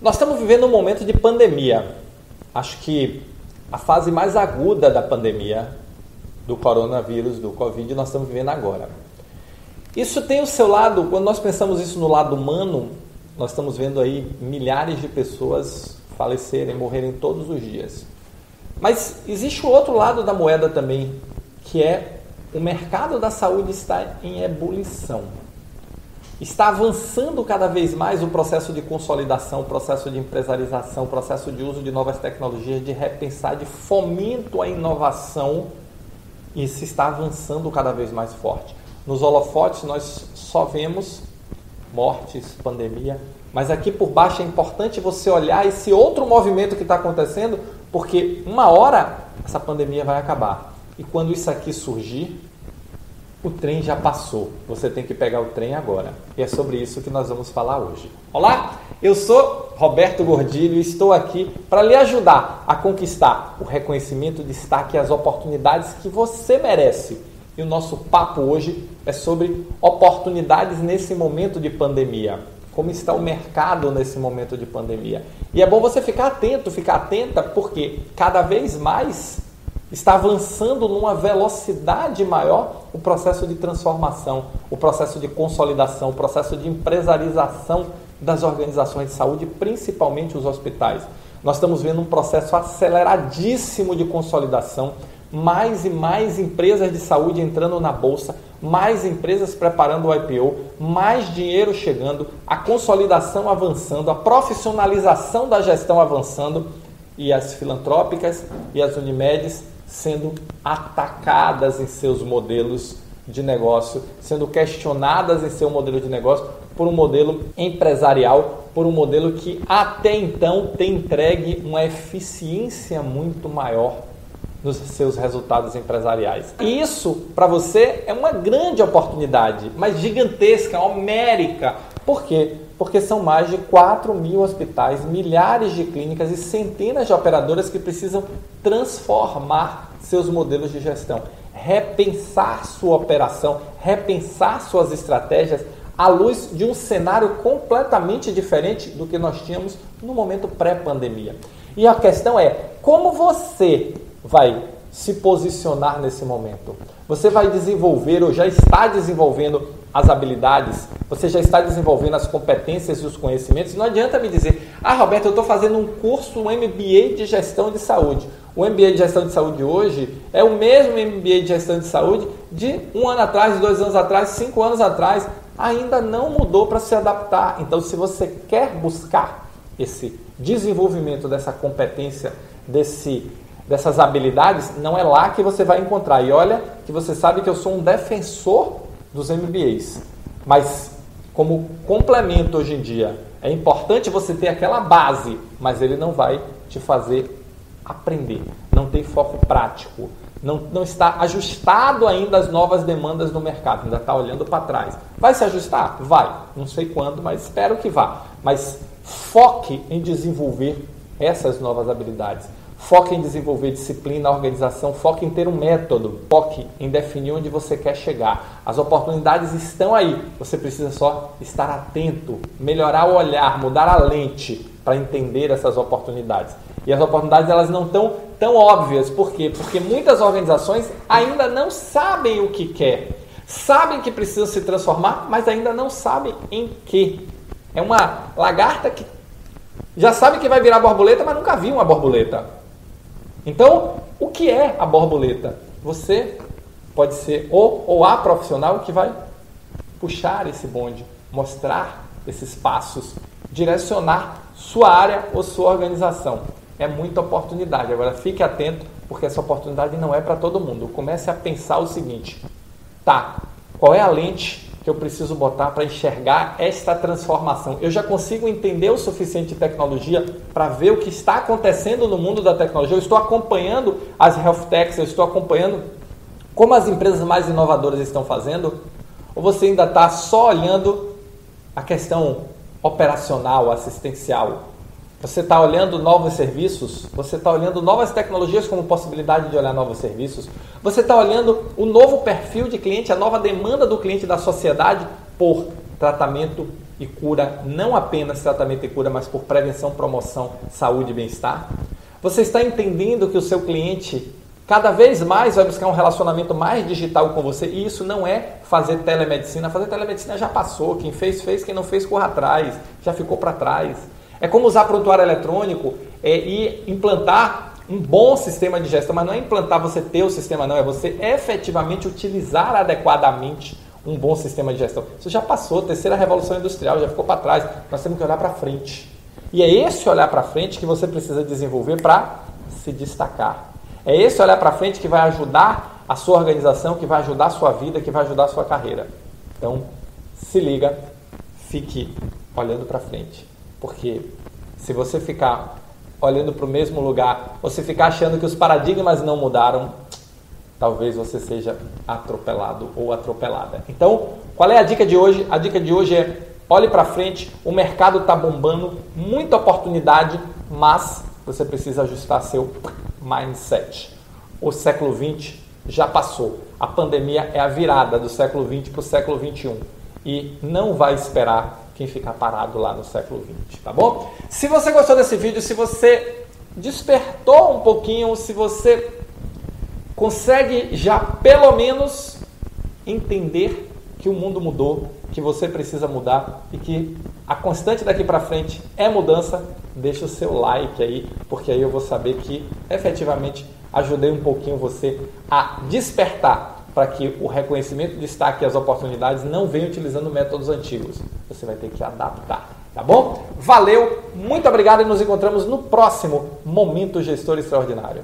Nós estamos vivendo um momento de pandemia. Acho que a fase mais aguda da pandemia do coronavírus, do Covid, nós estamos vivendo agora. Isso tem o seu lado, quando nós pensamos isso no lado humano, nós estamos vendo aí milhares de pessoas falecerem, morrerem todos os dias. Mas existe o outro lado da moeda também, que é o mercado da saúde está em ebulição está avançando cada vez mais o processo de consolidação, o processo de empresarização, o processo de uso de novas tecnologias, de repensar, de fomento à inovação e se está avançando cada vez mais forte. Nos holofotes nós só vemos mortes, pandemia, mas aqui por baixo é importante você olhar esse outro movimento que está acontecendo, porque uma hora essa pandemia vai acabar. E quando isso aqui surgir, o trem já passou. Você tem que pegar o trem agora. E é sobre isso que nós vamos falar hoje. Olá, eu sou Roberto Gordilho e estou aqui para lhe ajudar a conquistar o reconhecimento, o destaque e as oportunidades que você merece. E o nosso papo hoje é sobre oportunidades nesse momento de pandemia. Como está o mercado nesse momento de pandemia? E é bom você ficar atento, ficar atenta, porque cada vez mais está avançando numa velocidade maior o processo de transformação, o processo de consolidação, o processo de empresarização das organizações de saúde, principalmente os hospitais. Nós estamos vendo um processo aceleradíssimo de consolidação, mais e mais empresas de saúde entrando na bolsa, mais empresas preparando o IPO, mais dinheiro chegando, a consolidação avançando, a profissionalização da gestão avançando e as filantrópicas e as Unimedes sendo atacadas em seus modelos de negócio, sendo questionadas em seu modelo de negócio por um modelo empresarial, por um modelo que até então tem entregue uma eficiência muito maior nos seus resultados empresariais. E isso, para você, é uma grande oportunidade, mas gigantesca, homérica. Por quê? Porque são mais de 4 mil hospitais, milhares de clínicas e centenas de operadoras que precisam transformar seus modelos de gestão, repensar sua operação, repensar suas estratégias à luz de um cenário completamente diferente do que nós tínhamos no momento pré-pandemia. E a questão é como você vai se posicionar nesse momento. Você vai desenvolver ou já está desenvolvendo as habilidades, você já está desenvolvendo as competências e os conhecimentos. Não adianta me dizer, ah, Roberto, eu estou fazendo um curso, um MBA de gestão de saúde. O MBA de gestão de saúde hoje é o mesmo MBA de gestão de saúde de um ano atrás, dois anos atrás, cinco anos atrás. Ainda não mudou para se adaptar. Então, se você quer buscar esse desenvolvimento dessa competência, desse dessas habilidades, não é lá que você vai encontrar. E olha que você sabe que eu sou um defensor dos MBAs. Mas como complemento hoje em dia, é importante você ter aquela base, mas ele não vai te fazer aprender. Não tem foco prático. Não, não está ajustado ainda às novas demandas do mercado, ainda está olhando para trás. Vai se ajustar? Vai. Não sei quando, mas espero que vá. Mas foque em desenvolver essas novas habilidades. Foque em desenvolver disciplina, organização, foque em ter um método, foque em definir onde você quer chegar. As oportunidades estão aí, você precisa só estar atento, melhorar o olhar, mudar a lente para entender essas oportunidades. E as oportunidades elas não estão tão óbvias, por quê? Porque muitas organizações ainda não sabem o que quer. Sabem que precisam se transformar, mas ainda não sabem em que. É uma lagarta que já sabe que vai virar borboleta, mas nunca viu uma borboleta. Então, o que é a borboleta? Você pode ser o ou a profissional que vai puxar esse bonde, mostrar esses passos, direcionar sua área ou sua organização. É muita oportunidade. Agora fique atento, porque essa oportunidade não é para todo mundo. Comece a pensar o seguinte: tá, qual é a lente que eu preciso botar para enxergar esta transformação? Eu já consigo entender o suficiente de tecnologia para ver o que está acontecendo no mundo da tecnologia? Eu estou acompanhando as health techs, eu estou acompanhando como as empresas mais inovadoras estão fazendo? Ou você ainda está só olhando a questão operacional, assistencial? Você está olhando novos serviços? Você está olhando novas tecnologias como possibilidade de olhar novos serviços? Você está olhando o novo perfil de cliente, a nova demanda do cliente da sociedade por tratamento e cura, não apenas tratamento e cura, mas por prevenção, promoção, saúde e bem-estar? Você está entendendo que o seu cliente cada vez mais vai buscar um relacionamento mais digital com você e isso não é fazer telemedicina. Fazer telemedicina já passou, quem fez, fez, quem não fez, corra atrás, já ficou para trás. É como usar prontuário eletrônico é, e implantar um bom sistema de gestão, mas não é implantar você ter o sistema, não, é você efetivamente utilizar adequadamente um bom sistema de gestão. Isso já passou, terceira revolução industrial, já ficou para trás. Nós temos que olhar para frente. E é esse olhar para frente que você precisa desenvolver para se destacar. É esse olhar para frente que vai ajudar a sua organização, que vai ajudar a sua vida, que vai ajudar a sua carreira. Então, se liga, fique olhando para frente. Porque se você ficar olhando para o mesmo lugar, ou se ficar achando que os paradigmas não mudaram, talvez você seja atropelado ou atropelada. Então, qual é a dica de hoje? A dica de hoje é olhe para frente, o mercado está bombando, muita oportunidade, mas você precisa ajustar seu mindset. O século 20 já passou. A pandemia é a virada do século 20 para o século 21 e não vai esperar quem ficar parado lá no século 20, tá bom? Se você gostou desse vídeo, se você despertou um pouquinho, se você consegue já pelo menos entender que o mundo mudou, que você precisa mudar e que a constante daqui para frente é mudança, deixa o seu like aí, porque aí eu vou saber que efetivamente ajudei um pouquinho você a despertar para que o reconhecimento, destaque as oportunidades não venham utilizando métodos antigos. Você vai ter que adaptar, tá bom? Valeu, muito obrigado e nos encontramos no próximo Momento Gestor Extraordinário.